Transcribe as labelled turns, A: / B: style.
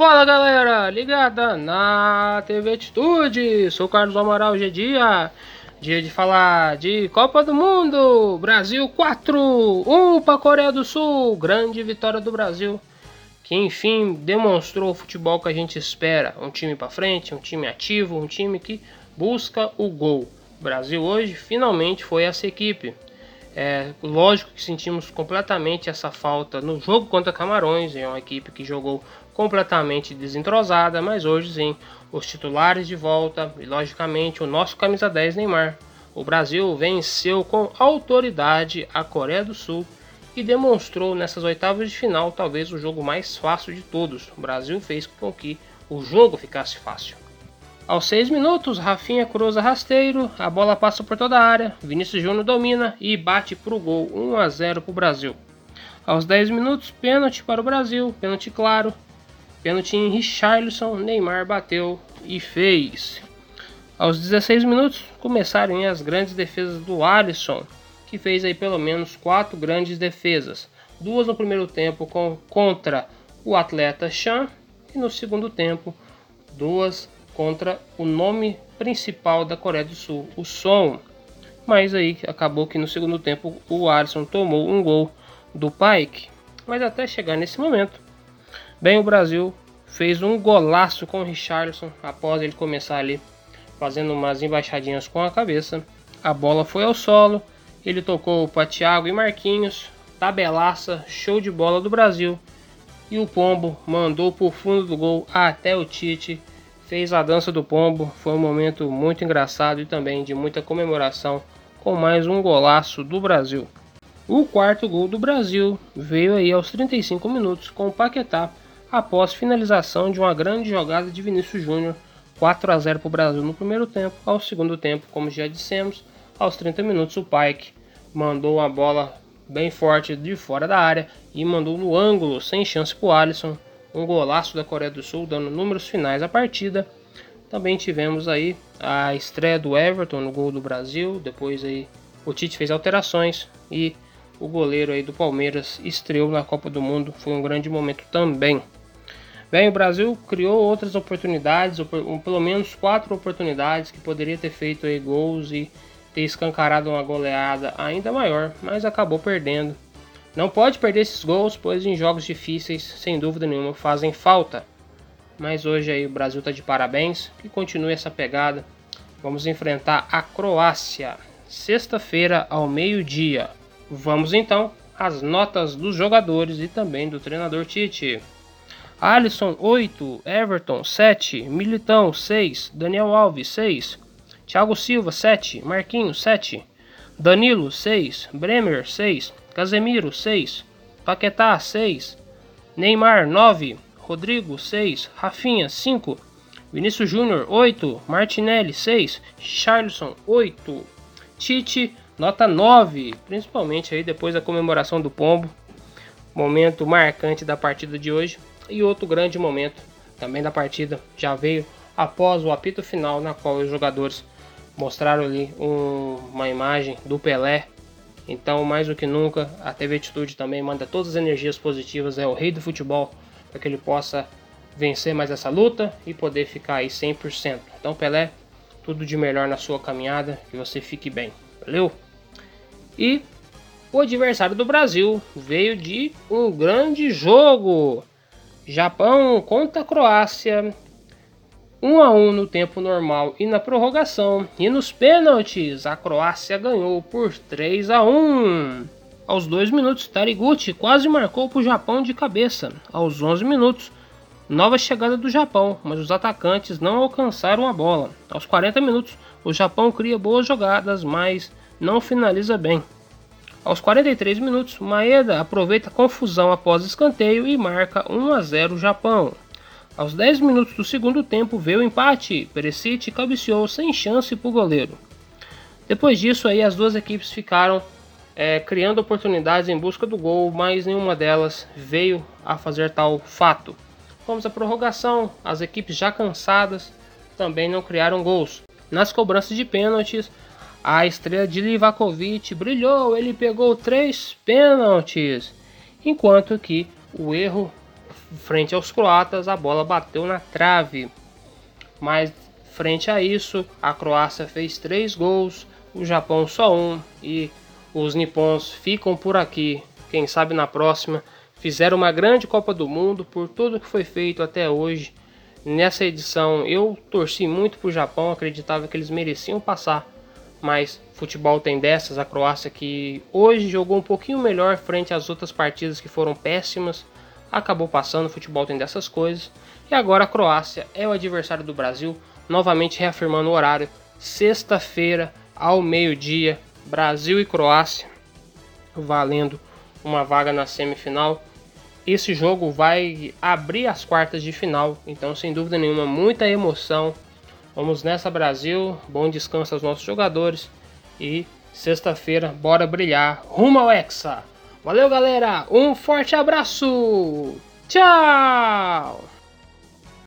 A: Fala galera, ligada na TV Atitude, sou Carlos Amaral, hoje é dia, dia de falar de Copa do Mundo, Brasil 4, 1 para Coreia do Sul, grande vitória do Brasil, que enfim demonstrou o futebol que a gente espera, um time para frente, um time ativo, um time que busca o gol. O Brasil hoje finalmente foi essa equipe, é, lógico que sentimos completamente essa falta no jogo contra Camarões, é uma equipe que jogou completamente desentrosada, mas hoje sim, os titulares de volta e logicamente o nosso camisa 10 Neymar. O Brasil venceu com autoridade a Coreia do Sul e demonstrou nessas oitavas de final talvez o jogo mais fácil de todos. O Brasil fez com que o jogo ficasse fácil. Aos 6 minutos, Rafinha cruza rasteiro, a bola passa por toda a área, Vinícius Júnior domina e bate para o gol 1 a 0 para o Brasil. Aos 10 minutos, pênalti para o Brasil, pênalti claro, pênalti em Richarlison, Neymar bateu e fez. Aos 16 minutos, começaram as grandes defesas do Alisson, que fez aí pelo menos quatro grandes defesas. Duas no primeiro tempo com, contra o atleta Chan e no segundo tempo duas contra o nome principal da Coreia do Sul, o Son. Mas aí acabou que no segundo tempo o Alisson tomou um gol do Pike. Mas até chegar nesse momento, bem o Brasil fez um golaço com o Richarlison após ele começar ali fazendo umas embaixadinhas com a cabeça. A bola foi ao solo, ele tocou para Thiago e Marquinhos, tabelaça, show de bola do Brasil. E o Pombo mandou por fundo do gol até o Tite fez a dança do pombo. Foi um momento muito engraçado e também de muita comemoração com mais um golaço do Brasil. O quarto gol do Brasil veio aí aos 35 minutos com o Paquetá após finalização de uma grande jogada de Vinícius Júnior, 4 a 0 para o Brasil no primeiro tempo. Ao segundo tempo, como já dissemos, aos 30 minutos o Pike mandou uma bola bem forte de fora da área e mandou no ângulo sem chance para o Alisson um golaço da Coreia do Sul, dando números finais à partida. Também tivemos aí a estreia do Everton no gol do Brasil, depois aí o Tite fez alterações e o goleiro aí do Palmeiras estreou na Copa do Mundo, foi um grande momento também. Bem, o Brasil criou outras oportunidades, pelo menos quatro oportunidades que poderia ter feito aí gols e ter escancarado uma goleada ainda maior, mas acabou perdendo não pode perder esses gols, pois em jogos difíceis, sem dúvida nenhuma, fazem falta. Mas hoje aí o Brasil está de parabéns, que continue essa pegada. Vamos enfrentar a Croácia, sexta-feira ao meio-dia. Vamos então às notas dos jogadores e também do treinador Tite. Alisson 8, Everton 7, Militão 6, Daniel Alves 6, Thiago Silva 7, Marquinhos 7, Danilo 6, Bremer 6, Casemiro 6, Paquetá 6, Neymar 9, Rodrigo 6, Rafinha 5, Vinícius Júnior 8, Martinelli 6, Charlson 8, Tite nota 9, principalmente aí depois da comemoração do pombo, momento marcante da partida de hoje e outro grande momento também da partida já veio após o apito final na qual os jogadores mostraram ali um, uma imagem do Pelé então, mais do que nunca, a TV Atitude também manda todas as energias positivas ao rei do futebol para que ele possa vencer mais essa luta e poder ficar aí 100%. Então, Pelé, tudo de melhor na sua caminhada, que você fique bem. Valeu? E o adversário do Brasil veio de um grande jogo. Japão contra a Croácia 1 a 1 no tempo normal e na prorrogação, e nos pênaltis a Croácia ganhou por 3 a 1. Aos 2 minutos, Tariguchi quase marcou para o Japão de cabeça. Aos 11 minutos, nova chegada do Japão, mas os atacantes não alcançaram a bola. Aos 40 minutos, o Japão cria boas jogadas, mas não finaliza bem. Aos 43 minutos, Maeda aproveita a confusão após escanteio e marca 1 a 0 Japão. Aos 10 minutos do segundo tempo veio o empate, Perisic cabeceou sem chance para o goleiro. Depois disso aí as duas equipes ficaram é, criando oportunidades em busca do gol, mas nenhuma delas veio a fazer tal fato. Fomos à prorrogação, as equipes já cansadas também não criaram gols. Nas cobranças de pênaltis, a estrela de Livakovic brilhou, ele pegou três pênaltis, enquanto que o erro frente aos croatas, a bola bateu na trave. Mas frente a isso, a Croácia fez três gols, o Japão só um e os nipons ficam por aqui. Quem sabe na próxima fizeram uma grande Copa do Mundo por tudo que foi feito até hoje. Nessa edição eu torci muito para o Japão, acreditava que eles mereciam passar, mas futebol tem dessas. A Croácia que hoje jogou um pouquinho melhor frente às outras partidas que foram péssimas, acabou passando. Futebol tem dessas coisas. E agora a Croácia é o adversário do Brasil, novamente reafirmando o horário, sexta-feira ao meio-dia, Brasil e Croácia, valendo uma vaga na semifinal. Esse jogo vai abrir as quartas de final, então sem dúvida nenhuma, muita emoção. Vamos nessa Brasil, bom descanso aos nossos jogadores e sexta-feira bora brilhar rumo ao Hexa. Valeu galera, um forte abraço, tchau!